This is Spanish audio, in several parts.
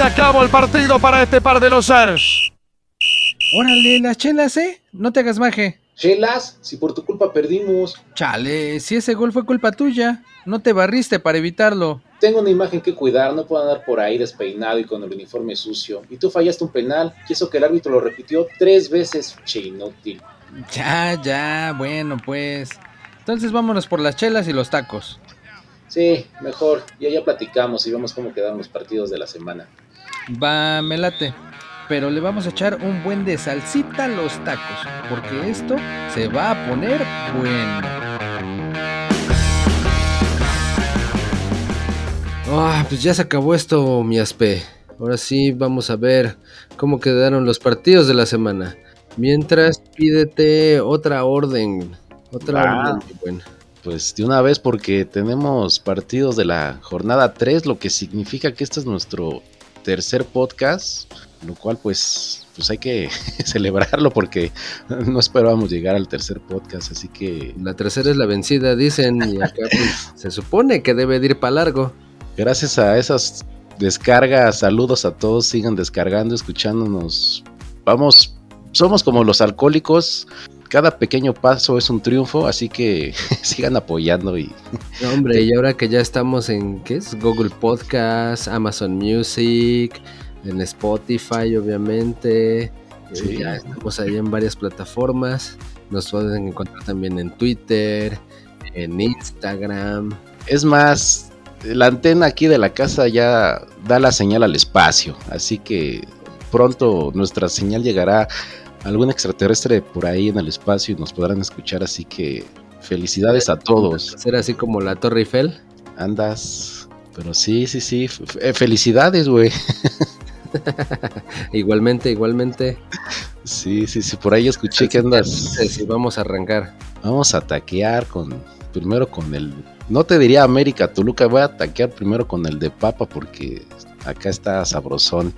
se acabó el partido para este par de los Ars. Órale, las chelas, ¿eh? No te hagas maje. Chelas, si por tu culpa perdimos. Chale, si ese gol fue culpa tuya, no te barriste para evitarlo. Tengo una imagen que cuidar, no puedo andar por ahí despeinado y con el uniforme sucio. Y tú fallaste un penal, y eso que el árbitro lo repitió tres veces, che inútil. Ya, ya, bueno, pues. Entonces vámonos por las chelas y los tacos. Sí, mejor, ya ya platicamos y vemos cómo quedaron los partidos de la semana. Va, me late. Pero le vamos a echar un buen de salsita a los tacos, porque esto se va a poner bueno. Ah, pues ya se acabó esto, mi aspe. Ahora sí vamos a ver cómo quedaron los partidos de la semana. Mientras, pídete otra orden. Otra orden, muy buena. Pues de una vez porque tenemos partidos de la jornada 3, lo que significa que este es nuestro tercer podcast, lo cual pues, pues hay que celebrarlo porque no esperábamos llegar al tercer podcast, así que La tercera es la vencida, dicen, y acá pues, se supone que debe de ir para largo. gracias a esas descargas, saludos a todos, sigan descargando, escuchándonos. Vamos, somos como los alcohólicos, cada pequeño paso es un triunfo, así que sigan apoyando y No, hombre, y ahora que ya estamos en, ¿qué es? Google Podcast, Amazon Music, en Spotify, obviamente. eh, Sí. Ya estamos ahí en varias plataformas. Nos pueden encontrar también en Twitter, en Instagram. Es más, la antena aquí de la casa ya da la señal al espacio, así que pronto nuestra señal llegará algún extraterrestre por ahí en el espacio y nos podrán escuchar, así que felicidades a todos. Ser así como la Torre Eiffel. Andas, pero sí, sí, sí, f- f- felicidades, güey. igualmente, igualmente. Sí, sí, sí, por ahí escuché que andas. Sí, vamos a arrancar. Vamos a taquear con, primero con el, no te diría América Toluca, voy a taquear primero con el de Papa porque acá está sabrosón.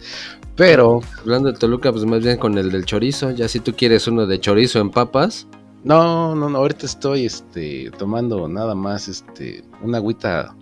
Pero Hablando de Toluca, pues más bien con el del chorizo. Ya si tú quieres uno de chorizo en papas. No, no, no, ahorita estoy este, tomando nada más este, una agüita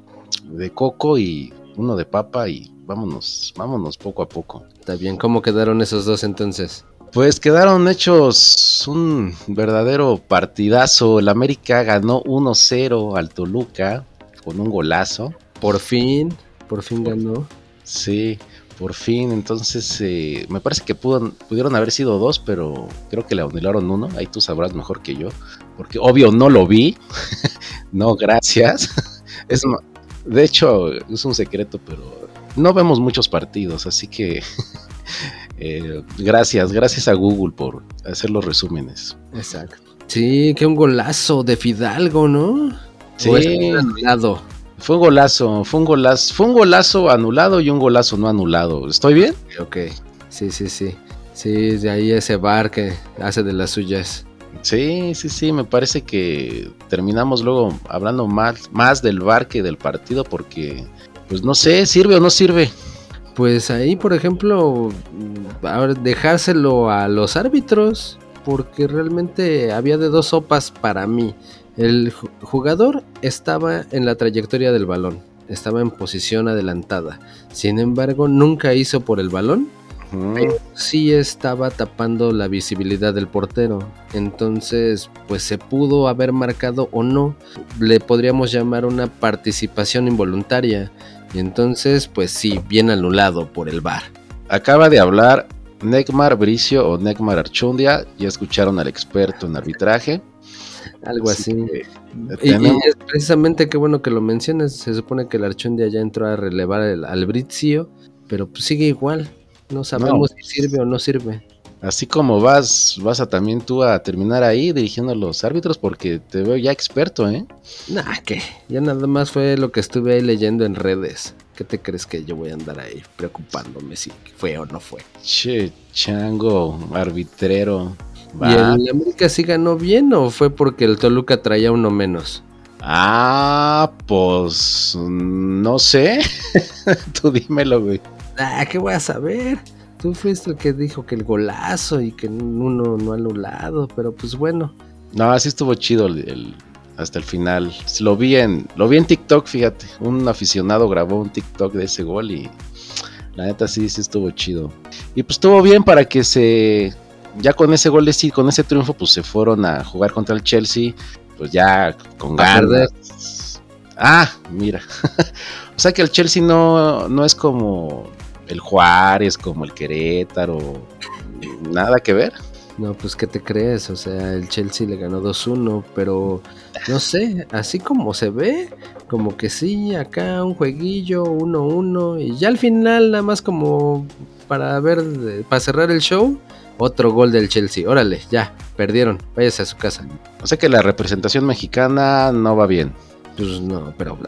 de coco y uno de papa y vámonos, vámonos poco a poco. Está bien, ¿cómo quedaron esos dos entonces? Pues quedaron hechos un verdadero partidazo. El América ganó 1-0 al Toluca con un golazo. Por fin, por fin ganó. Sí, por fin. Entonces, eh, me parece que pudo- pudieron haber sido dos, pero creo que le anularon uno. Ahí tú sabrás mejor que yo. Porque obvio no lo vi. no, gracias. es, de hecho, es un secreto, pero no vemos muchos partidos, así que eh, gracias, gracias a Google por hacer los resúmenes. Exacto. Sí, que un golazo de Fidalgo, ¿no? Sí. O es un anulado. Fue un golazo, fue un golazo, fue un golazo anulado y un golazo no anulado. ¿Estoy bien? Ok. Sí, sí, sí. Sí, de ahí ese bar que hace de las suyas. Sí, sí, sí, me parece que terminamos luego hablando más, más del bar que del partido porque, pues no sé, sirve o no sirve. Pues ahí, por ejemplo, dejárselo a los árbitros, porque realmente había de dos sopas para mí. El ju- jugador estaba en la trayectoria del balón, estaba en posición adelantada. Sin embargo, nunca hizo por el balón, sí estaba tapando la visibilidad del portero. Entonces, pues se pudo haber marcado o no. Le podríamos llamar una participación involuntaria. Y entonces, pues sí, bien anulado por el VAR. Acaba de hablar Necmar Bricio o Necmar Archundia, ya escucharon al experto en arbitraje. Algo Así así. que, Y, y tenemos- es precisamente qué bueno que lo mencionas. Se supone que el Archundia ya entró a relevar el- al Brizio, pero pues sigue igual. No sabemos si sirve o no sirve. Así como vas, vas a también tú a terminar ahí dirigiendo a los árbitros porque te veo ya experto, ¿eh? Nah, que ya nada más fue lo que estuve ahí leyendo en redes. ¿Qué te crees que yo voy a andar ahí preocupándome si fue o no fue? Che, chango, arbitrero. ¿Y el América sí ganó bien o fue porque el Toluca traía uno menos? Ah, pues no sé. Tú dímelo, güey. Ah, ¿qué voy a saber? Tú fuiste el que dijo que el golazo y que uno no anulado, pero pues bueno. No, así estuvo chido el, el- hasta el final. Lo vi en lo vi en TikTok, fíjate. Un aficionado grabó un TikTok de ese gol y La neta sí, sí estuvo chido. Y pues estuvo bien para que se... Ya con ese gol de sí, con ese triunfo, pues se fueron a jugar contra el Chelsea. Pues ya con ganas. Ah, mira. o sea que el Chelsea no, no es como el Juárez, como el Querétaro. Nada que ver. No, pues ¿qué te crees? O sea, el Chelsea le ganó 2-1, pero no sé, así como se ve, como que sí, acá un jueguillo, 1-1, y ya al final nada más como para ver, para cerrar el show, otro gol del Chelsea. Órale, ya, perdieron, váyase a su casa. O sea que la representación mexicana no va bien. Pues no, pero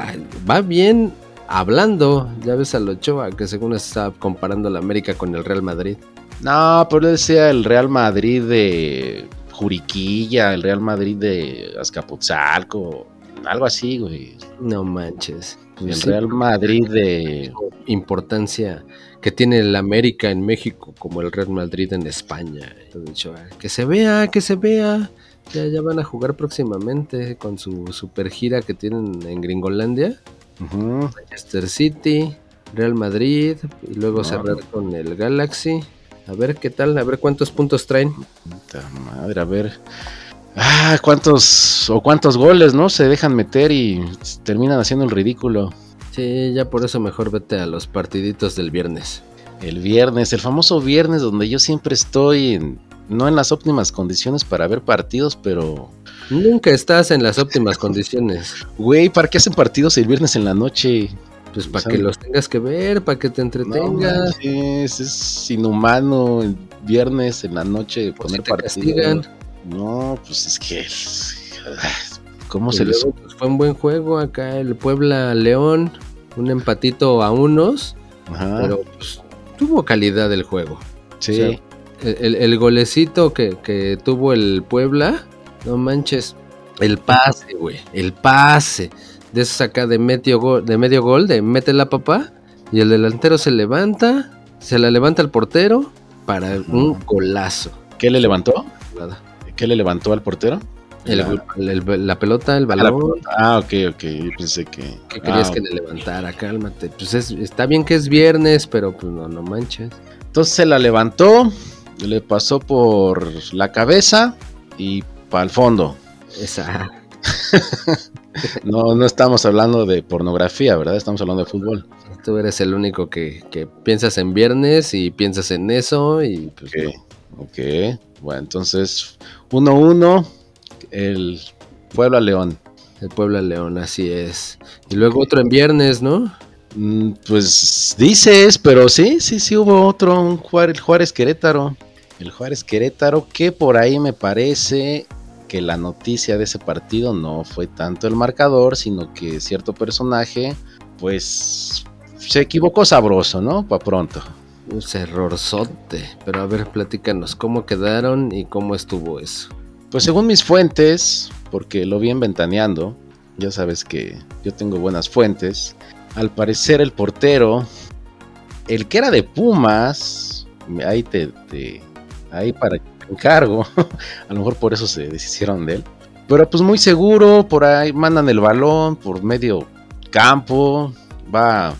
va bien hablando. Ya ves al Ochoa que según está comparando la América con el Real Madrid. No, pero decía el Real Madrid de Juriquilla, el Real Madrid de Azcapotzalco, algo así, güey. No manches. el Real Madrid de importancia que tiene el América en México como el Real Madrid en España. Que se vea, que se vea. Ya, ya van a jugar próximamente con su super gira que tienen en Gringolandia. Manchester City, Real Madrid y luego cerrar con el Galaxy. A ver qué tal, a ver cuántos puntos traen. madre, a ver. Ah, cuántos o cuántos goles, ¿no? Se dejan meter y terminan haciendo el ridículo. Sí, ya por eso mejor vete a los partiditos del viernes. El viernes, el famoso viernes donde yo siempre estoy no en las óptimas condiciones para ver partidos, pero Nunca estás en las óptimas condiciones. Güey, ¿para qué hacen partidos el viernes en la noche? Pues para que los tengas que ver, para que te entretengas. es, inhumano el viernes en la noche pues poner partidos. No, pues es que. ¿Cómo se les.? Pues fue un buen juego acá el Puebla León, un empatito a unos. Ajá. Pero pues, tuvo calidad el juego. Sí. el, golecito que, que tuvo el Puebla no manches. El pase, güey. El pase. De eso saca de medio gol, de medio gol, de mete la papá. Y el delantero se levanta. Se la levanta el portero para un golazo. ¿Qué le levantó? Nada. ¿Qué le levantó al portero? La, pelota, el ah, balón. Ah, ok, ok. Yo pensé que. ¿Qué querías ah, que le levantara? Cálmate. Pues está bien que es viernes, pero pues no, no manches. Entonces se la levantó, le pasó por la cabeza y para el fondo. Exacto. no, no estamos hablando de pornografía, ¿verdad? Estamos hablando de fútbol. Tú eres el único que, piensas en viernes y piensas en eso y pues ok, bueno, entonces 1-1 el Puebla León. El Puebla León, así es. Y luego otro en viernes, ¿no? Mm, pues dices, pero sí, sí, sí hubo otro, un Juárez, el Juárez Querétaro. El Juárez Querétaro que por ahí me parece que la noticia de ese partido no fue tanto el marcador, sino que cierto personaje, pues, se equivocó sabroso, ¿no? Para pronto. Un errorzote. Pero a ver, platícanos, ¿cómo quedaron y cómo estuvo eso? Pues según mis fuentes, porque lo vi ventaneando, ya sabes que yo tengo buenas fuentes, al parecer el portero, el que era de Pumas, ahí te ahí para encargo. a lo mejor por eso se deshicieron de él. Pero pues muy seguro, por ahí mandan el balón por medio campo, va,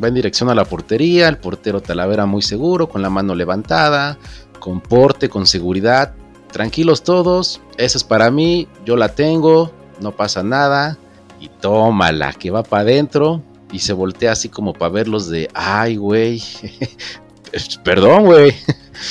va en dirección a la portería, el portero Talavera muy seguro, con la mano levantada, con porte, con seguridad, tranquilos todos, esa es para mí, yo la tengo, no pasa nada, y tómala, que va para adentro, y se voltea así como para verlos de, ay, güey, perdón, güey.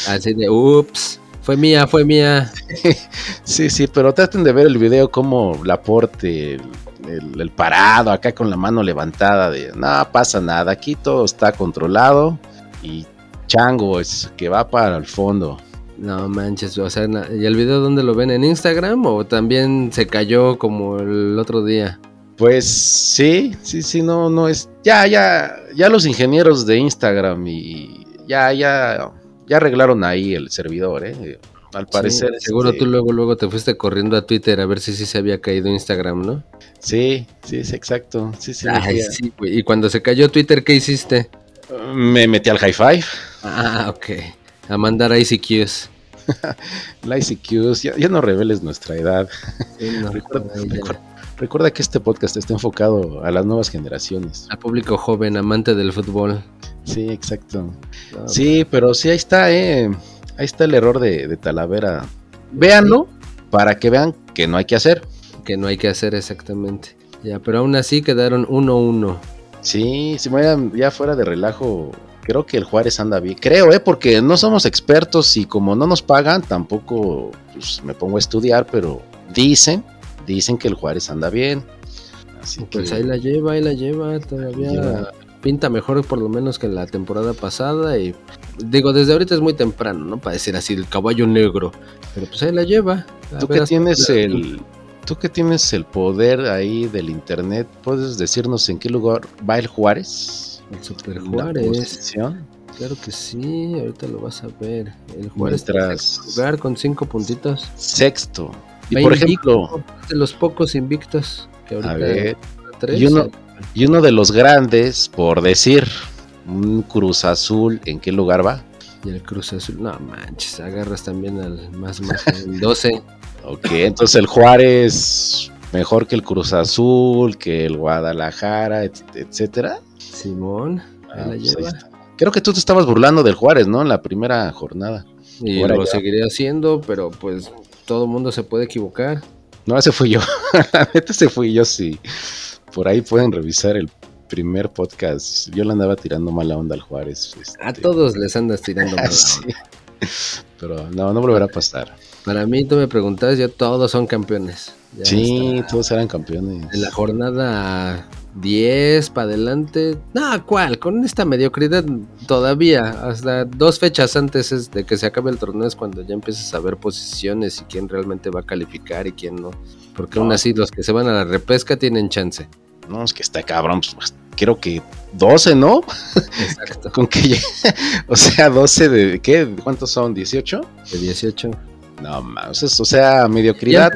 Así de, ups. Fue mía, fue mía. sí, sí, pero traten de ver el video como Laporte, el, el, parado acá con la mano levantada de no pasa nada, aquí todo está controlado y chango es que va para el fondo. No manches, o sea, ¿y el video dónde lo ven? ¿En Instagram o también se cayó como el otro día? Pues sí, sí, sí, no, no es. Ya, ya, ya los ingenieros de Instagram y ya, ya ya arreglaron ahí el servidor, ¿eh? Al parecer. seguro este tú luego, luego te fuiste corriendo a Twitter a ver si sí se había caído Instagram, ¿no? Sí, sí, es exacto. Sí, sí, sí Y cuando se cayó Twitter, ¿qué hiciste? Me metí al high five. Ah, ok. A mandar ICQs. La ICQs, ya, ya, no reveles nuestra edad. recuerda, que este podcast está enfocado a las nuevas generaciones. A público joven, amante del fútbol. Sí, exacto. sí, pero sí, ahí está, eh. Ahí está el error de, de Talavera. Véanlo para que vean que no hay que hacer. Que no hay que hacer exactamente. Ya, pero aún así quedaron 1-1. Sí, si vayan ya fuera de relajo, creo que el Juárez anda bien. Creo, ¿eh? Porque no somos expertos y como no nos pagan, tampoco pues, me pongo a estudiar, pero dicen, dicen que el Juárez anda bien. Así pues ahí la lleva, ahí la lleva, todavía pinta mejor por lo menos que la temporada pasada y digo, desde ahorita es muy temprano, ¿no? Para decir así, el caballo negro, pero pues ahí la lleva. Tú que tienes el... Tú que tienes el poder ahí del internet, ¿puedes decirnos en qué lugar va el Juárez? El Super Juárez. Claro que sí, ahorita lo vas a ver. El Juárez tras lugar con cinco puntitos. Sexto. Y por ejemplo, de los pocos invictos que ahorita a ver, y uno, y uno de los grandes, por decir, un Cruz Azul, ¿en qué lugar va? Y el Cruz Azul, no manches, agarras también al más más, el 12. ok, entonces el Juárez mejor que el Cruz Azul, que el Guadalajara, etcétera. Simón, ahí la pues lleva. Creo que tú te estabas burlando del Juárez, ¿no? En la primera jornada. Y lo seguiré haciendo, pero pues todo mundo se puede equivocar. No, ese fui yo. la neta, ese fui yo, sí. Por ahí pueden revisar el primer podcast. Yo le andaba tirando mala onda al Juárez. A este. todos les andas tirando mala onda. Pero no, no volverá a pasar. Para mí, tú me preguntas, ya todos son campeones. sí, todos eran campeones. En la jornada 10 para adelante. No, ¿cuál? Con esta mediocridad todavía, hasta dos fechas antes de que se acabe el torneo es cuando ya empiezas a ver posiciones y quién realmente va a calificar y quién no. Porque aún así los que se van a la repesca tienen chance. No, es que está cabrón. Pues, creo que 12, ¿no? Exacto. Con que o sea, 12 de ¿qué? ¿Cuántos son? ¿18? De 18. No más, o sea, mediocridad.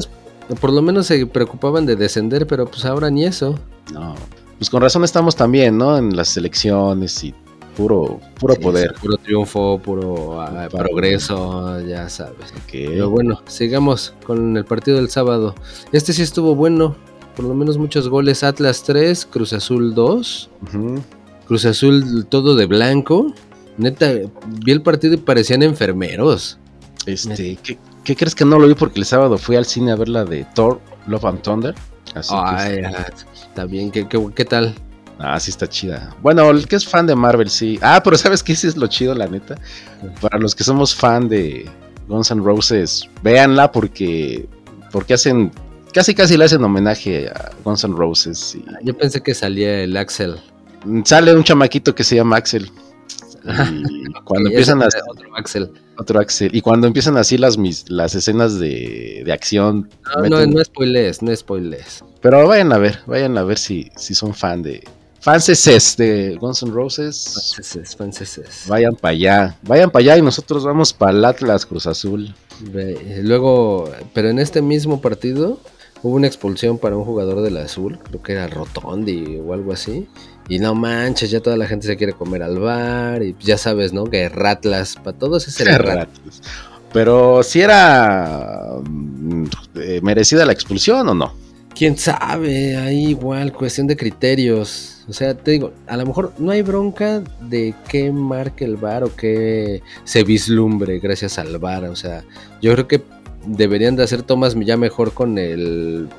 por lo menos se preocupaban de descender, pero pues ahora ni eso. No, pues con razón estamos también, ¿no? En las elecciones y puro, puro poder. puro triunfo, puro ah, progreso, ya sabes. Pero bueno, sigamos con el partido del sábado. Este sí estuvo bueno, por lo menos muchos goles. Atlas 3, Cruz Azul 2. Cruz Azul todo de blanco. Neta, vi el partido y parecían enfermeros. Este, ¿qué, crees que no lo vi porque el sábado fui al cine a ver la de Thor, Love and Thunder? Así Ay, está bien, ¿Qué, ¿qué, tal? Ah, sí está chida. Bueno, el que es fan de Marvel, sí. Ah, pero ¿sabes qué? Sí es lo chido, la neta. Para los que somos fan de Guns N' Roses, véanla porque, porque hacen Casi casi le hacen homenaje a Guns N' Roses. Y... Yo pensé que salía el Axel. Sale un chamaquito que se llama Axel. Y cuando empiezan las otro Axel. Otro Axel. Y cuando empiezan así las mis, las escenas de, de acción. No, no, no spoilers, no spoilers. Pero vayan a ver, vayan a ver si, si son fan de. Fanses de Guns N' Roses. Fanses, fanses. Vayan para allá. Vayan para allá y nosotros vamos para el Atlas Cruz Azul. Luego, pero en este mismo partido hubo una expulsión para un jugador del azul, creo que era Rotondi o algo así. Y no manches, ya toda la gente se quiere comer al bar y ya sabes, ¿no? Que Ratlas, para todos es el Ratlas. Pero si era mm, eh, merecida la expulsión o no? Quién sabe, ahí igual, cuestión de criterios. O sea, te digo, a lo mejor no hay bronca de qué marque el bar o qué se vislumbre gracias al bar. O sea, yo creo que deberían de hacer tomas ya mejor con el,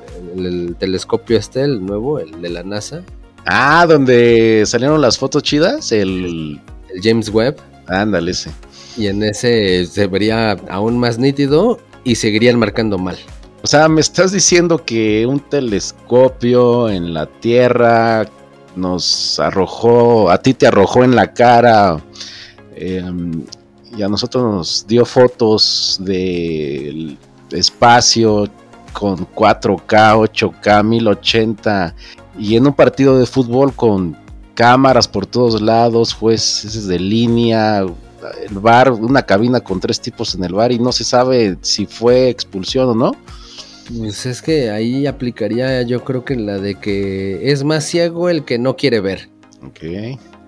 telescopio este, el nuevo, el de la NASA. Ah, donde salieron las fotos chidas, el, el James Webb. Ándale, ese. Y en ese se vería aún más nítido y seguirían marcando mal. O sea, me estás diciendo que un telescopio en la Tierra nos arrojó, a ti te arrojó en la cara em, y a nosotros nos dio fotos del espacio con 4K, 8K, 1080 y en un partido de fútbol con cámaras por todos lados, jueces de línea, el bar, una cabina con tres tipos en el bar y no se sabe si fue expulsión o no. Pues es que ahí aplicaría yo creo que la de que es más ciego el que no quiere ver. Ok.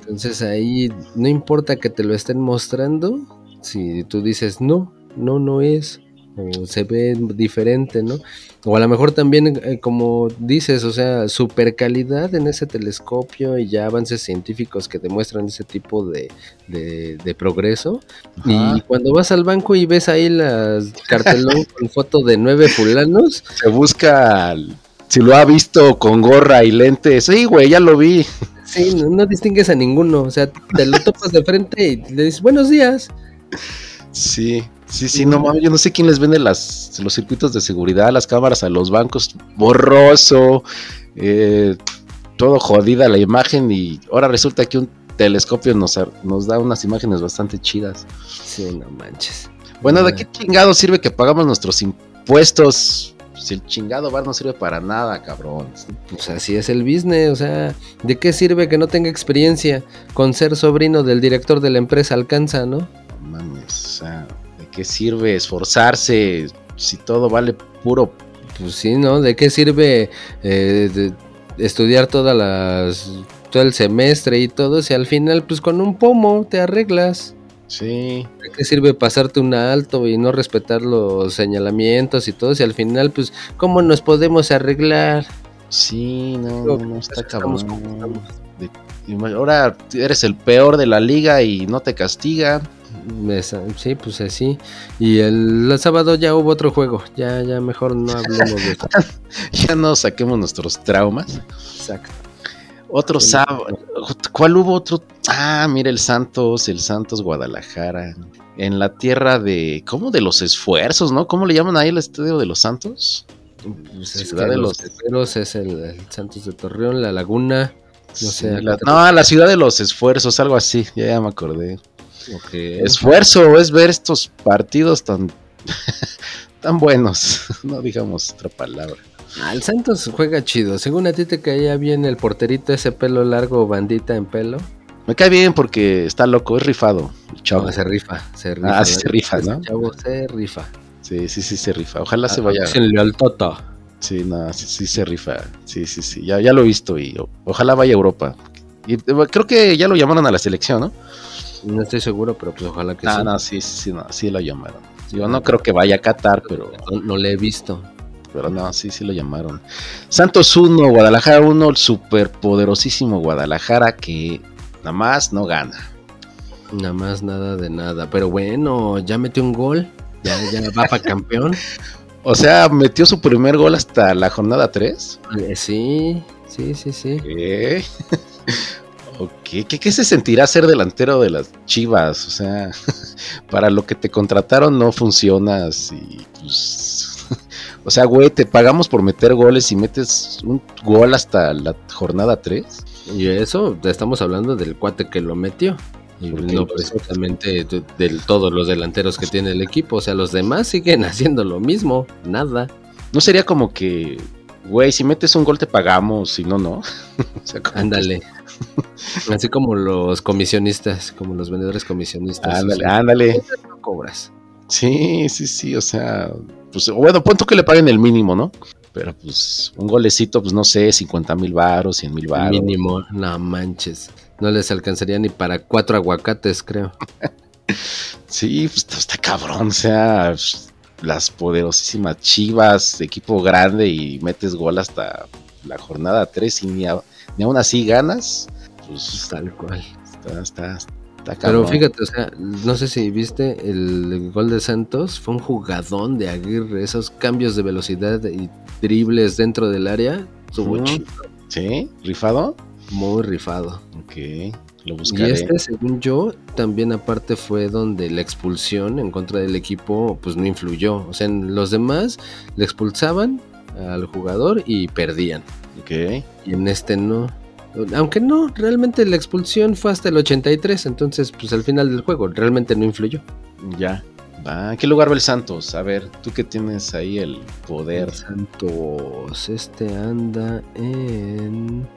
Entonces ahí no importa que te lo estén mostrando, si tú dices no, no, no es, o se ve diferente, ¿no? O a lo mejor también, eh, como dices, o sea, super calidad en ese telescopio y ya avances científicos que demuestran ese tipo de, de, de progreso. Ajá. Y cuando vas al banco y ves ahí las cartelón con foto de nueve fulanos, Se busca si lo ha visto con gorra y lentes. Sí, güey, ya lo vi. sí, no, no distingues a ninguno. O sea, te lo topas de frente y le dices buenos días. Sí, sí, sí, no mames, yo no sé quién les vende las, los circuitos de seguridad, las cámaras a los bancos, borroso, eh, todo jodida la imagen y ahora resulta que un telescopio nos, da unas imágenes bastante chidas. Sí, no manches. Bueno, ¿de qué chingado sirve que pagamos nuestros impuestos? Si el chingado bar no sirve para nada, cabrón. Pues así es el business, o sea, ¿de qué sirve que no tenga experiencia? Con ser sobrino del director de la empresa alcanza, ¿no? No mames, o sea, ¿de qué sirve esforzarse si todo vale puro Pues sí, ¿no? ¿De qué sirve eh, de- estudiar todas las todo el semestre y todo si al final pues con un pomo te arreglas? Sí, ¿De qué sirve pasarte un alto y no respetar los señalamientos y todo si al final pues cómo nos podemos arreglar? sí, no, no, no está cabrón. ahora eres el peor de la liga y no te castigan. Esa- Sí, pues así. Y el, el sábado ya hubo otro juego. Ya, ya mejor no hablemos de eso. Ya no saquemos nuestros traumas. Exacto. Otro sábado. ¿Cuál hubo otro? Ah, mira el Santos, el Santos Guadalajara. En la tierra de. ¿Cómo? De los esfuerzos, ¿no? ¿Cómo le llaman ahí el estadio de los Santos? Pues es Ciudad de los Herreros es el, el Santos de Torreón, la Laguna. No Sí, sé, la- no, la ciudad de los esfuerzos, algo así. Ya, ya me acordé. Esfuerzo es ver estos partidos tan. tan buenos. No digamos otra palabra. Ah, el Santos juega chido. Según a ti te caía bien el porterito, ese pelo largo, bandita en pelo. Me cae bien porque está loco, es rifado. El chavo. No, se rifa, se rifa. Ah, sí se rifa, ¿no? chavo se rifa. Sí, sí, sí se rifa. Ojalá se Ah, vaya. Dícenle al Toto. Sí, no, sí, sí se rifa. Sí, sí, sí. Ya, ya lo he visto y o- ojalá vaya a Europa. Y eh, creo que ya lo llamaron a la selección, ¿no? No estoy seguro, pero pues ojalá que Ah, sí. no, sí, sí, sí, no, sí lo llamaron. Yo no creo que vaya a Qatar, pero, No, no le he visto. pero no, sí, sí lo llamaron. Santos 1, Guadalajara 1, el superpoderosísimo Guadalajara que nada más no gana. Nada más nada de nada. Pero bueno, ya metió un gol. Ya, ya va para campeón. O sea, metió su primer gol hasta la jornada 3. Eh, Sí, sí, sí, sí. ¿Qué? ¿Qué, qué se sentirá ser delantero de las Chivas? O sea, para lo que te contrataron no funcionas y pues... O sea, güey, te pagamos por meter goles y metes un gol hasta la jornada 3. Y eso, estamos hablando del cuate que lo metió. Y no precisamente de, de todos los delanteros que tiene el equipo. O sea, los demás siguen haciendo lo mismo. Nada. No sería como que, güey, si metes un gol te pagamos, si no, no. o sea, como que- Ándale. Así como los comisionistas, como los vendedores comisionistas. Ándale, O sea, ándale. no cobras. Sí, sí, sí, o sea, pues bueno, punto que le paguen el mínimo, ¿no? Pero pues un golecito, pues no sé, 50 mil baros, 100 mil baros. Mínimo, no manches. No les alcanzaría ni para cuatro aguacates, creo. Sí, pues está, cabrón, o sea, pues, las poderosísimas chivas, equipo grande y metes gol hasta la jornada 3 y ni, a- ni aún así ganas, pues Tal cual. está, está, está Pero fíjate, o sea, no sé si viste el gol de Santos, fue un jugadón de Aguirre, esos cambios de velocidad y dribles dentro del área, estuvo chido, ¿Sí? ¿Rifado? muy rifado. Ok, lo Y este, según yo, también aparte fue donde la expulsión en contra del equipo, pues no influyó. O sea, en los demás le expulsaban al jugador y perdían. Ok. Y en este no. Aunque no, realmente la expulsión fue hasta el 83, entonces pues al final del juego realmente no influyó. Ya. ¿En qué lugar va el Santos? A ver, tú que tienes ahí el poder. Santos, este anda en...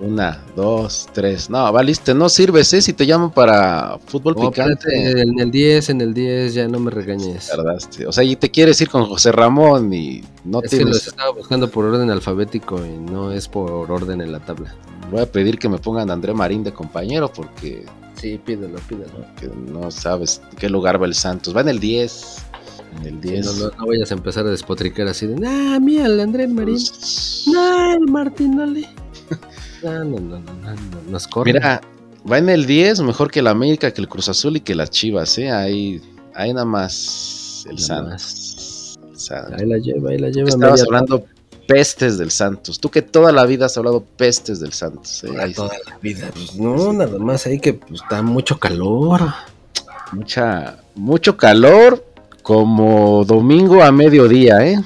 Una, dos, tres. No, valiste, no sirves, ¿eh? Si te llaman para fútbol Oh, picante. en el 10, en el 10, ya no me regañes. Tardaste. O sea, y te quieres ir con José Ramón y no Es que los tienes. estaba buscando por orden alfabético y no es por orden en la tabla. Voy a pedir que me pongan a André Marín de compañero porque Sí, pídelo, pídelo. que no sabes qué lugar va el Santos. Va en el 10. En el Sí, 10. no, no, no vayas a empezar a despotricar así de, ah, mira, el Andrés Marín. No, el Martín, dale. No, no, no, no, no, no, nos corre. Mira, va en el 10, mejor que el América, que el Cruz Azul y que las Chivas, ¿eh? Ahí, ahí nada más el Nada Santos. Santos. Ahí la lleva, ahí la lleva. Estabas hablando pestes del Santos. Tú que toda la vida has hablado pestes del Santos. ¿eh? Ahí toda la vida. Pues no, nada más ahí que pues, está mucho calor. mucha, mucho calor, como domingo a mediodía, ¿eh?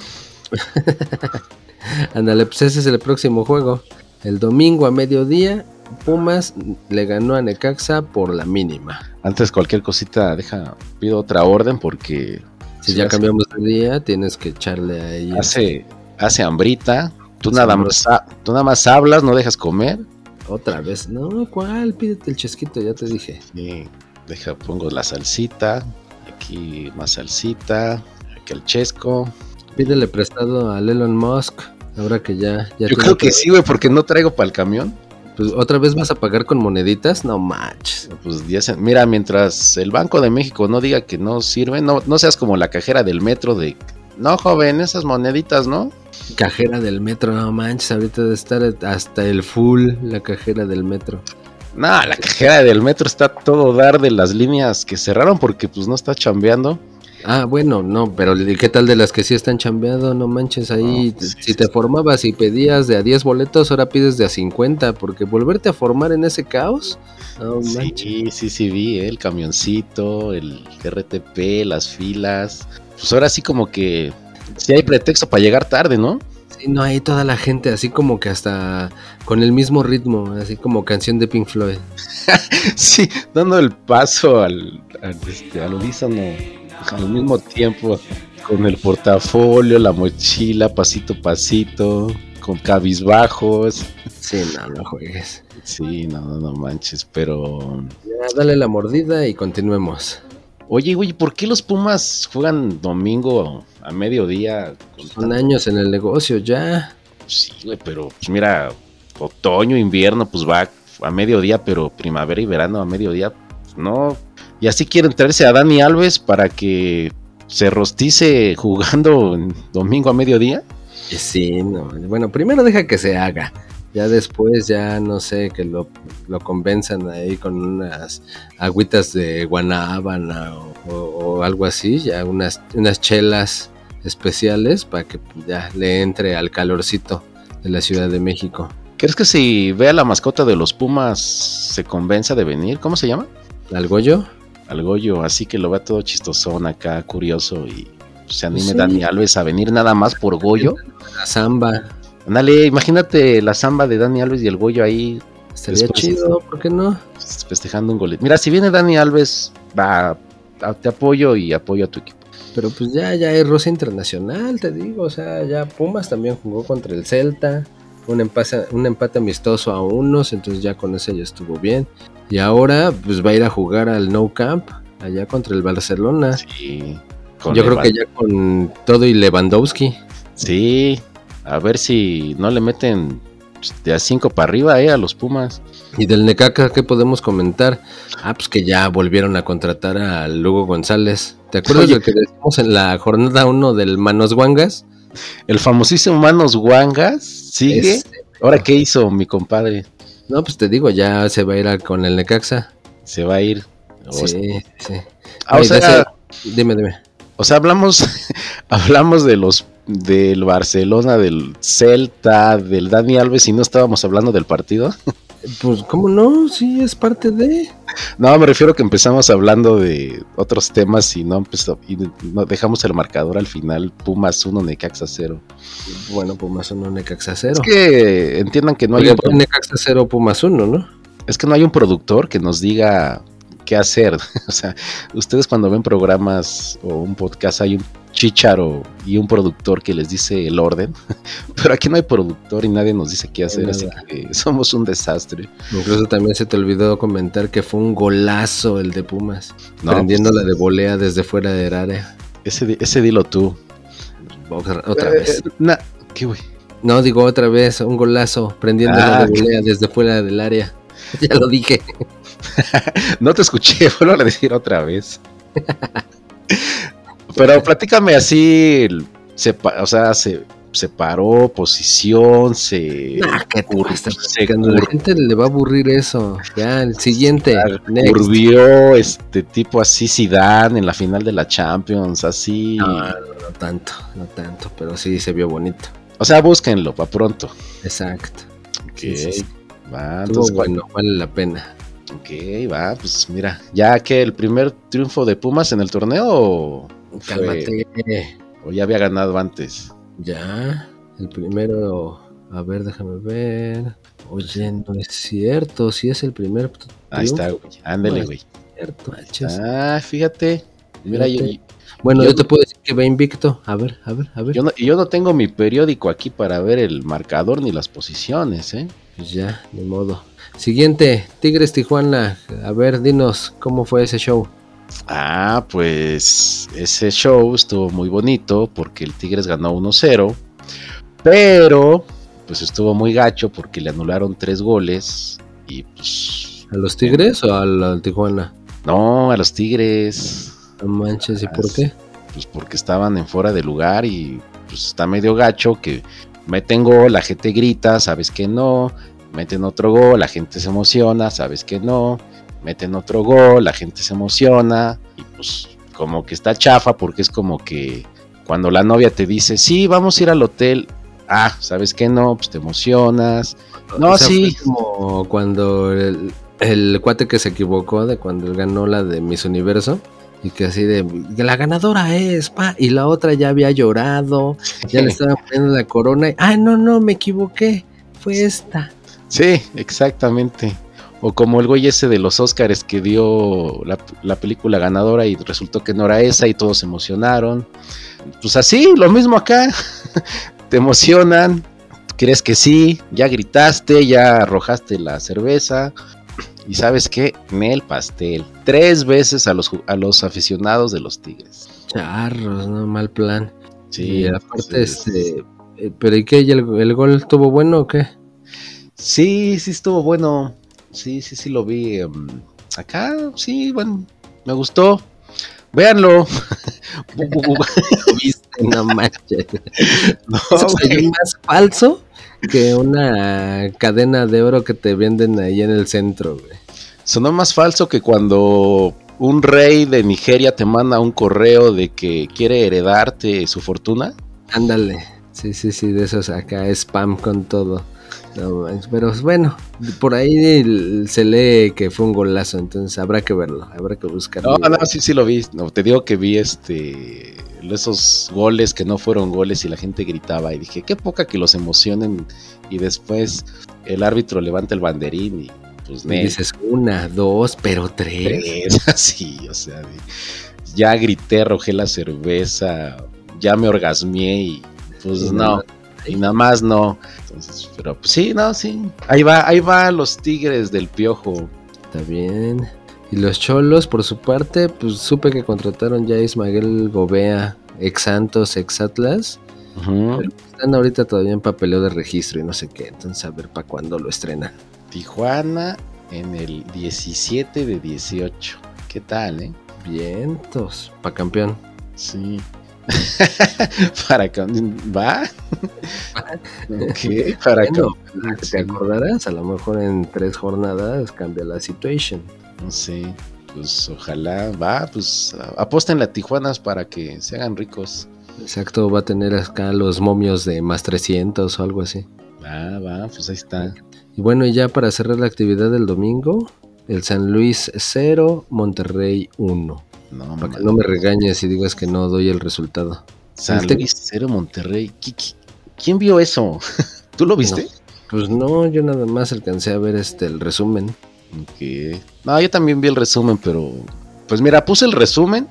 Ándale, pues ese es el próximo juego. El domingo a mediodía, Pumas le ganó a Necaxa por la mínima. Antes cualquier cosita, deja, pido otra orden porque Si ya cambiamos de día, tienes que echarle ahí. hace, hace hambrita. Tú nada, más, tú nada más hablas, no dejas comer. Otra vez. No, ¿cuál? Pídete el chesquito, ya te dije. Y deja, pongo la salsita. Aquí más salsita. Aquí el chesco. Pídele prestado al Elon Musk. Ahora que ya. ya Yo creo que sí, güey, porque no traigo para el camión. Pues, ¿Otra vez vas a pagar con moneditas? No manches. Pues ya se- mira, mientras el Banco de México no diga que no sirve, no, no seas como la cajera del metro de no joven, esas moneditas, ¿no? Cajera del metro, no manches. Ahorita debe estar hasta el full la cajera del metro. No, la cajera del metro está todo dar de las líneas que cerraron porque pues no está chambeando. Ah, bueno, no, pero ¿y ¿qué tal de las que sí están chambeando? No manches, ahí No, sí, si te formabas y pedías de a 10 boletos, ahora pides de a 50, porque volverte a formar en ese caos, no manches. Sí, sí, sí vi, ¿eh? el camioncito, el RTP, las filas. Pues ahora sí como que sí hay pretexto para llegar tarde, ¿no? Sí, no, hay toda la gente así como que hasta con el mismo ritmo, así como canción de Pink Floyd. Sí, dando el paso al, al, este, al unísono al mismo tiempo, con el portafolio, la mochila, pasito a pasito, con cabizbajos. Sí, no, no juegues. Sí, no, no, no manches, pero... Ya, dale la mordida y continuemos. Oye, güey, ¿por qué los Pumas juegan domingo a mediodía? con Son años en el negocio ya. Sí, güey, pero pues mira, otoño, invierno, pues va a mediodía, pero primavera y verano a mediodía, pues, no. Y así quieren traerse a Dani Alves para que se rostice jugando domingo a mediodía. Y Sí, no. Bueno, primero deja que se haga. Ya después, ya no sé, que lo, lo convenzan ahí con unas agüitas de guanábana o, o- o algo así, ya unas, unas chelas especiales para que pues, ya le entre al calorcito de la Ciudad de México. ¿Crees que si ve a la mascota de los Pumas se convenza de venir? ¿Cómo se llama? ¿Al Goyo? Al Goyo, así que lo vea todo chistosón acá, curioso y se anime Sí. Dani Alves a venir nada más por Goyo. La samba. Ándale, imagínate la samba de Dani Alves y el Goyo ahí Estaría chido, ¿por qué no? festejando un gol. Mira, si viene Dani Alves, va, te apoyo y apoyo a tu equipo. Pero pues ya, ya es rosa internacional, te digo. O sea, ya Pumas también jugó contra el Celta. Un empate, un empate amistoso a unos, entonces ya con ese ya estuvo bien. Y ahora pues va a ir a jugar al No Camp, allá contra el Barcelona. Sí. Yo creo que ya con todo y Lewandowski. Sí, a ver si no le meten de a 5 para arriba eh, a los Pumas. Y del Necaxa, ¿qué podemos comentar? Ah, pues que ya volvieron a contratar a Lugo González. ¿Te acuerdas de que decimos en la jornada 1 del Manos Guangas? El famosísimo Manos Guangas sigue. Este, Ahora, ¿qué hizo mi compadre? no, pues te digo, ya se va a ir a- con el Necaxa. Se va a ir. O, Sí, sí. Ah, o Ay, sea, Dime, dime. o sea, hablamos, hablamos de los del Barcelona, del Celta, del Dani Alves y no estábamos hablando del partido. Pues, ¿cómo no? Sí, es parte de. No, me refiero que empezamos hablando de otros temas y no empezó, y no dejamos el marcador al final, Pumas 1, Necaxa 0. Bueno, Pumas 1, Necaxa 0. Es que entiendan que no hay un, Necaxa 0, Pumas 1, ¿no? es que no hay un productor que nos diga qué hacer. o sea, ustedes cuando ven programas o un podcast hay un chicharo y un productor que les dice el orden, pero aquí no hay productor y nadie nos dice qué hacer, así que somos un desastre. Incluso también se te olvidó comentar que fue un golazo el de Pumas. No, prendiéndola pues, de volea desde fuera del área. ese, ese dilo tú. Otra, otra Eh, vez. na- ¿Qué güey? No, digo otra vez, un golazo. Prendiéndola Ah, de volea desde fuera del área. ya lo dije. No te escuché, vuelvo a decir otra vez. Pero platícame así, sepa- o sea, se separó posición, se, Ah, ¿qué te cur- pasa? se Cuando la gente le va a aburrir eso. Ya, el siguiente. curvió este tipo así Zidane en la final de la Champions, así. No, no, no tanto, no tanto, pero sí se vio bonito. O sea, búsquenlo para pronto. Exacto. Ok, Sí, sí, sí. va, entonces, bueno, vale la pena. ok, va, pues mira, ya que el primer triunfo de Pumas en el torneo Cálmate. o ya había ganado antes. Ya, el primero. A ver, déjame ver. Oye, no es cierto, si es el primer. Ahí está, güey. Ándele, No, güey. Ah, fíjate. Mira, yo. Bueno, yo- yo te puedo decir que va invicto. A ver, a ver, a ver. yo no, yo no tengo mi periódico aquí para ver el marcador ni las posiciones, ¿eh? Pues ya, de modo. Siguiente, Tigres Tijuana. A ver, dinos cómo fue ese show. Ah, pues ese show estuvo muy bonito porque el Tigres ganó 1-0, pero pues estuvo muy gacho porque le anularon tres goles y pues ¿A los Tigres o al, al Tijuana? no, a los Tigres, No manches, ¿y por qué? pues porque estaban en fuera de lugar y pues está medio gacho que meten gol, la gente grita, sabes que no, meten otro gol, la gente se emociona, sabes que no, meten otro gol, la gente se emociona y pues como que está chafa porque es como que cuando la novia te dice, sí, vamos a ir al hotel, ah, sabes que no, pues te emocionas, No, O sea, sí. fue como cuando el, el cuate que se equivocó de cuando él ganó la de Miss Universo. Y que así de, la ganadora es, pa, y la otra ya había llorado, ya le estaban poniendo la corona, y, ay, no, no, me equivoqué, fue esta. Sí, exactamente. O como el güey ese de los Oscars que dio la, la película ganadora y resultó que no era esa y todos se emocionaron. Pues así, lo mismo acá. Te emocionan, crees que sí, ya gritaste, ya arrojaste la cerveza. Y sabes qué, el pastel. Tres veces a los, a los aficionados de los Tigres. Charros, no, mal plan. Sí, y aparte, este, eh, pero ¿y qué? ¿Y el, el gol estuvo bueno o qué? Sí, sí estuvo bueno. Sí, sí, sí lo vi. em, acá, sí, bueno, me gustó. Véanlo. No manches. No, ve más falso que una cadena de oro que te venden ahí en el centro, güey. Sonó más falso que cuando un rey de Nigeria te manda un correo de que quiere heredarte su fortuna. Ándale. Sí, sí, sí, de esos acá, spam con todo. No pero bueno, por ahí se lee que fue un golazo, entonces habrá que verlo, habrá que buscarlo. No, no, sí, sí lo vi. No, te digo que vi este esos goles que no fueron goles y la gente gritaba y dije, qué poca que los emocionen y después el árbitro levanta el banderín y pues nel. dices una, dos, pero tres. Tres, así, o sea, ya grité, arrojé la cerveza, ya me orgasmié y pues Y no. Y nada más no. Entonces, pero pues sí, no, sí. Ahí va, ahí va los tigres del piojo. Está bien. Y los cholos, por su parte, pues supe que contrataron ya a Ismael Gobea, ex Santos, ex Atlas. Ujú. Pero están ahorita todavía en papeleo de registro y no sé qué. Entonces a ver para cuándo lo estrenan. Tijuana en el 17 de 18. ¿Qué tal, eh? Vientos, pa' campeón. Sí. para que va. ok, para Bueno, que ¿te acordarás? A lo mejor en tres jornadas cambia la situación. No sé, pues ojalá, va, pues a- aposten la Tijuanas para que se hagan ricos. Exacto, va a tener acá los momios de más 300 o algo así. Va, va, pues ahí está. Y bueno, y ya para cerrar la actividad del domingo, el San Luis 0, Monterrey 1. No, Para que no me regañes y digas que no doy el resultado. San el Tec- Luis, cero Monterrey. ¿Qui- qui- ¿Quién vio eso? ¿Tú lo viste? Pues no, yo nada más alcancé a ver este el resumen. No, yo también vi el resumen, pero pues mira, puse el resumen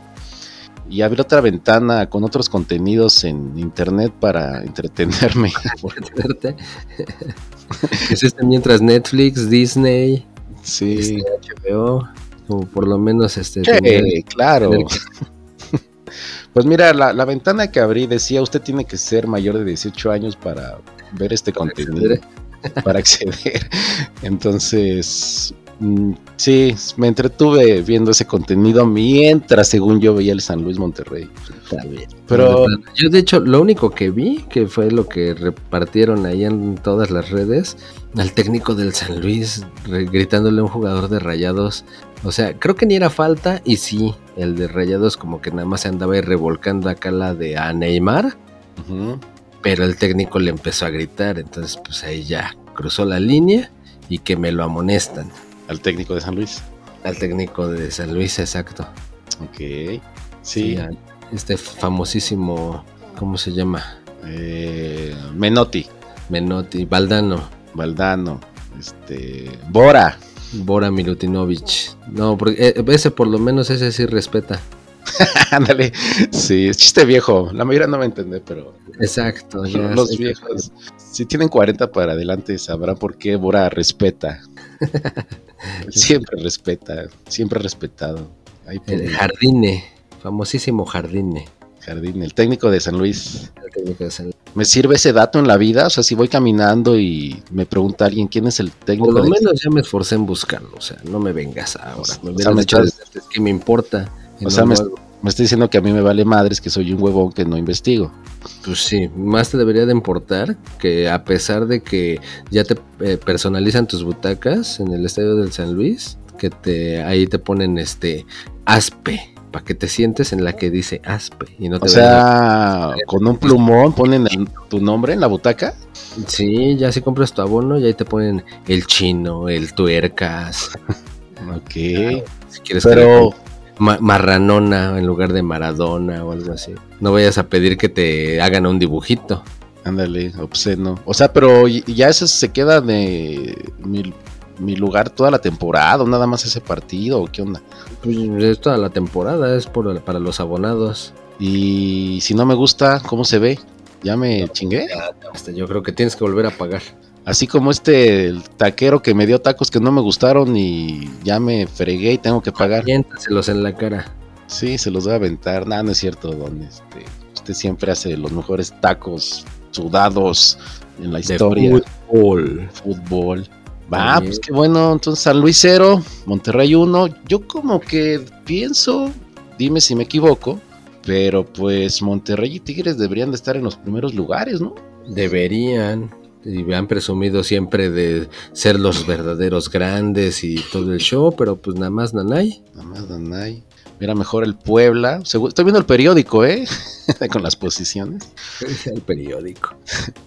y abrí otra ventana con otros contenidos en internet para entretenerme. Verte. es este mientras Netflix, Disney, sí. este, HBO, como por lo menos este Sí, tener- claro. tener Pues mira, la, la ventana que abrí decía, usted tiene que ser mayor de 18 años para ver este contenido, acceder. para acceder. Entonces, Mm, Sí, me entretuve viendo ese contenido mientras, según yo, veía el San Luis Monterrey. Está bien. Pero- yo de hecho lo único que vi, que fue lo que repartieron ahí en todas las redes, al técnico del San Luis gritándole a un jugador de Rayados. O sea, creo que ni era falta y sí, el de Rayados como que nada más se andaba ahí revolcando acá la de a Neymar, pero el técnico le empezó a gritar, entonces pues ahí ya cruzó la línea y que me lo amonestan. Al técnico de San Luis. Al técnico de San Luis, exacto. Ok. Sí. este famosísimo, ¿cómo se llama? eh, Menotti, Menotti, Valdano, Valdano, este, Bora. Bora Milutinovic. No, porque eh, ese por lo menos ese sí respeta. Ándale. Sí, es chiste viejo. La mayoría no va a entender, pero Exacto, ya los sé viejos, si tienen 40 para adelante, sabrán por qué Bora respeta. siempre respeta, siempre respetado. Ahí El Jardine, famosísimo Jardine. Jardín, el técnico de San Luis. el técnico de San Luis. ¿Me sirve ese dato en la vida? O sea, si voy caminando y me pregunta alguien quién es el técnico Por lo de menos ya me esforcé en buscarlo, o sea, no me vengas ahora. Me o sea, me estás- antes que me importa. O sea, me-. Me está diciendo que a mí me vale madres, que soy un huevón que no investigo. Pues sí, más te debería de importar que a pesar de que ya te eh, personalizan tus butacas en el estadio del San Luis, que te ahí te ponen este aspe, para que te sientes en la que dice aspe y no te O sea, con un plumón ponen el- tu nombre en la butaca. Sí, ya si compras tu abono, ya ahí te ponen el chino, el tuercas, Ok. si quieres Pero, ma- marranona en lugar de maradona o algo así. No vayas a pedir que te hagan un dibujito. ándale, obsceno. O sea, pero y- ya eso se queda de mi, mi lugar toda la temporada, o nada más ese partido, o qué onda. Pues es toda la temporada, es por, para los abonados. Y si no me gusta, ¿cómo se ve? Ya me chingué. Hasta yo creo que tienes que volver a pagar. Así como este el taquero que me dio tacos que no me gustaron y ya me fregué y tengo que pagar. Aviéntaselos en la cara. Sí, se los voy a aventar. Nada, no es cierto, don. Este, usted siempre hace los mejores tacos sudados en la historia. De fútbol. Fútbol. Va, pues qué bueno. Entonces San Luis 0, Monterrey 1. Yo como que pienso, dime si me equivoco, pero pues Monterrey y Tigres deberían de estar en los primeros lugares, ¿no? Deberían. Y me han presumido siempre de ser los verdaderos grandes y todo el show, pero pues nada más nanay. Nada más Danay. Mira, mejor el Puebla. Estoy viendo el periódico, ¿eh? Con las posiciones. El periódico.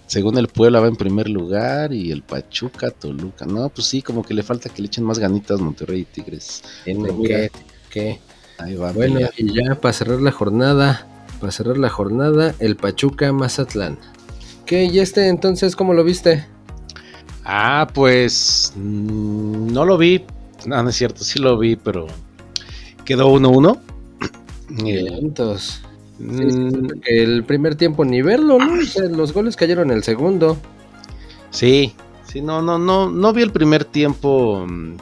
Según el Puebla va en primer lugar y el Pachuca, Toluca. No, pues sí, como que le falta que le echen más ganitas Monterrey y Tigres. Mira. que, que. Ahí va. Bueno, y ya para cerrar la jornada, para cerrar la jornada, el Pachuca Mazatlán. ¿Qué? ¿Y este entonces cómo lo viste? Ah, pues mm, no lo vi. No, no es cierto, sí lo vi, pero quedó 1-1. Eh, Vientos. mm, el primer tiempo ni verlo, ¿no? O sea, los goles cayeron en el segundo. sí, sí, no, no, no, no vi el primer tiempo. mm,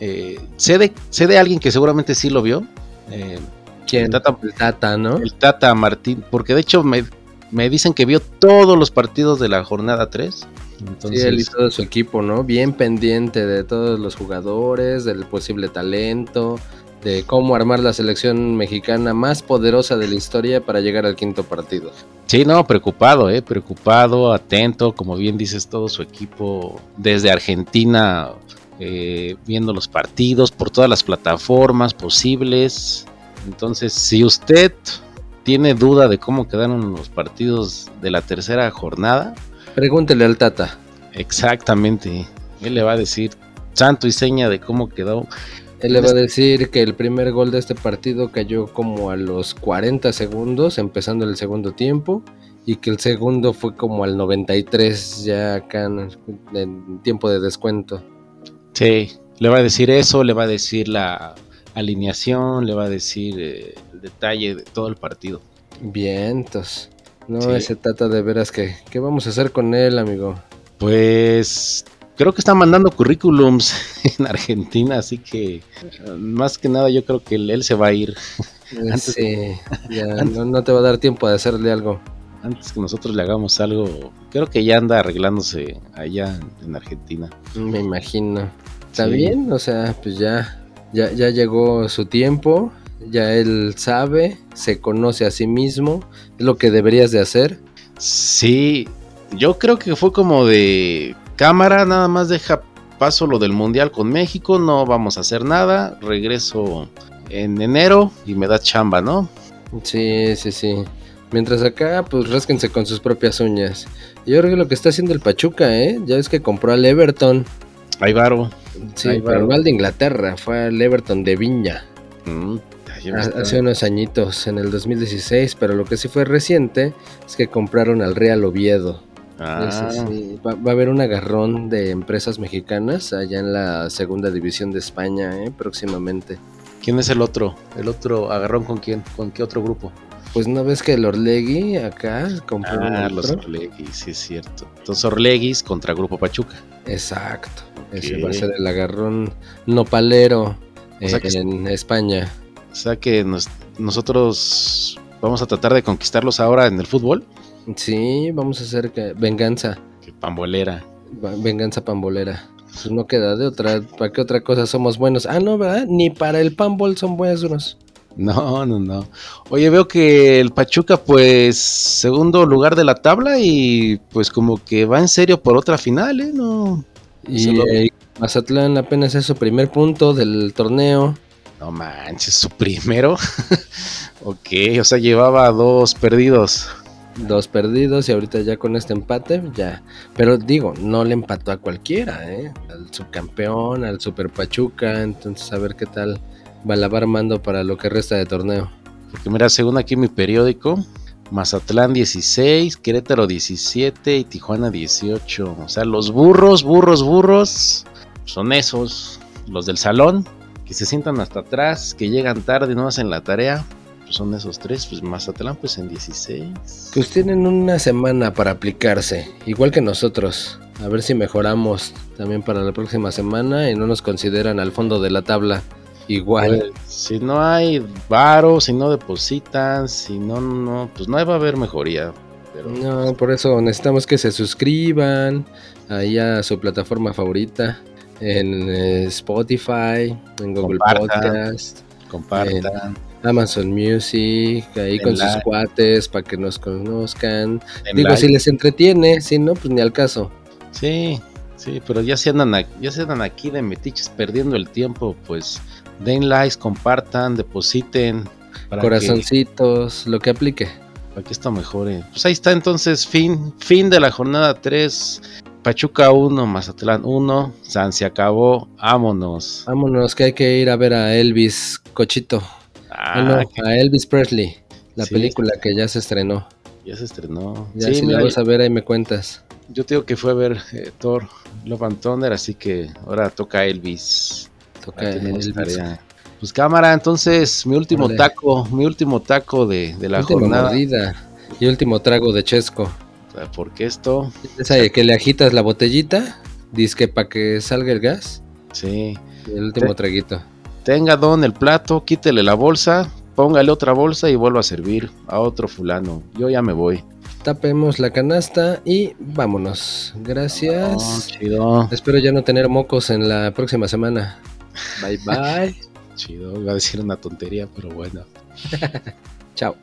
eh, sé, de, sé de alguien que seguramente sí lo vio. eh, ¿Quién? El Tata- El Tata, ¿no? el Tata Martín, porque de hecho me, me dicen que vio todos los partidos de la jornada 3. Entonces, Sí, él y todo su equipo, ¿no? Bien pendiente de todos los jugadores, del posible talento, de cómo armar la selección mexicana más poderosa de la historia para llegar al quinto partido. Sí, no, preocupado, eh, preocupado, atento, como bien dices, todo su equipo desde Argentina eh, viendo los partidos por todas las plataformas posibles. Entonces, si usted tiene duda de cómo quedaron los partidos de la tercera jornada, Pregúntele al Tata. exactamente, él le va a decir santo y seña de cómo quedó. Él le va a decir que el primer gol de este partido cayó como a los 40 segundos, empezando el segundo tiempo, y que el segundo fue como al 93, ya acá en, en tiempo de descuento. Sí, le va a decir eso, le va a decir la alineación, le va a decir eh, el detalle de todo el partido. Vientos. No, Sí. ese Tata de veras que, ¿qué vamos a hacer con él, amigo? Pues creo que está mandando currículums en Argentina, así que eh, más que nada yo creo que él, él se va a ir Antes- sí, ya no, no te va a dar tiempo de hacerle algo. antes que nosotros le hagamos algo. Creo que ya anda arreglándose allá en Argentina. Me imagino. Está Sí. bien, o sea, pues ya, ya, ya llegó su tiempo, ya él sabe, se conoce a sí mismo, es lo que deberías de hacer. Sí, yo creo que fue como de cámara, nada más deja paso lo del mundial con México, no vamos a hacer nada, regreso en enero y me da chamba, ¿no? Sí, sí, sí. Mientras acá, pues rásquense con sus propias uñas. Yo creo que lo que está haciendo el Pachuca, ¿eh? Ya es que compró al Everton. Ahí varo. Sí, pero al de Inglaterra, fue al Everton de Viña. Mm, Hace unos añitos, en el 2016, pero lo que sí fue reciente es que compraron al Real Oviedo. Ah, sí, Va, va a haber un agarrón de empresas mexicanas allá en la segunda división de España, ¿eh? próximamente. ¿Quién es el otro? ¿El otro agarrón con quién? ¿Con qué otro grupo? Pues no ves que el Orlegui acá compró Ah, los otro? Orleguis, sí es cierto. Entonces Orleguis contra Grupo Pachuca. Exacto. Ese va a ser el agarrón nopalero O sea eh, que- en España. O sea que nos- nosotros vamos a tratar de conquistarlos ahora en el fútbol. Sí, vamos a hacer que venganza, Que pambolera. venganza pambolera. Pues no queda de otra. ¿Para qué otra cosa somos buenos? Ah, no, ¿verdad? Ni para el pambol son buenos. No, no, no. Oye, veo que el Pachuca, pues, segundo lugar de la tabla y pues como que va en serio por otra final, ¿eh? No, Y eh, Mazatlán apenas es su primer punto del torneo. no manches, su primero. ok, o sea, llevaba dos perdidos. Dos perdidos y ahorita ya con este empate, ya. Pero digo, no le empató a cualquiera, ¿eh? Al subcampeón, al Super Pachuca. Entonces, a ver qué tal va la armando para lo que resta de torneo. Porque mira, según aquí mi periódico, Mazatlán 16, Querétaro 17 y Tijuana 18. O sea, los burros, burros, burros son esos, los del salón, que se sientan hasta atrás, que llegan tarde no hacen la tarea. Pues son esos tres, pues Mazatlán pues en 16. Pues tienen una semana para aplicarse, igual que nosotros. A ver si mejoramos también para la próxima semana y no nos consideran al fondo de la tabla. Igual. Pues, si no hay varo, si no depositan, si no, no, pues no va a haber mejoría. Pero No, por eso necesitamos que se suscriban ahí a su plataforma favorita, en eh, Spotify, en Google Compartan. Podcast, compartan, Amazon Music, ahí con sus cuates para que nos conozcan. Digo, si les entretiene, si no, pues ni al caso. Sí, sí, pero ya se andan aquí, ya se andan aquí de metiches perdiendo el tiempo, pues den likes, compartan, depositen para que, Corazoncitos, lo que aplique. para que esto mejore. Pues ahí está entonces, fin, fin de la jornada 3, Pachuca 1, Mazatlán 1, San se acabó, vámonos. Vámonos, que hay que ir a ver a Elvis Cochito. Ah, no, Ah, a Elvis Presley, la Sí, película que ya se estrenó. ya se estrenó. Ya Sí, si mira, la vas a ver, ahí me cuentas. yo te digo que fue a ver eh, Thor, Love and Thunder, así que ahora toca Elvis. Toca Elvis. tarea. Pues cámara, entonces mi último taco, mi último taco de, de la Última jornada. mordida y último trago de Chesco. Sea, Porque esto, Esa de que le agitas la botellita, que para que salga el gas. sí. Y el último Te- traguito. Tenga don el plato, quítele la bolsa, póngale otra bolsa y vuelva a servir a otro fulano. Yo ya me voy. Tapemos la canasta y vámonos. Oh, Gracias. chido, Espero ya no tener mocos en la próxima semana. Bye bye. chido. Iba a decir una tontería, pero bueno. Chao.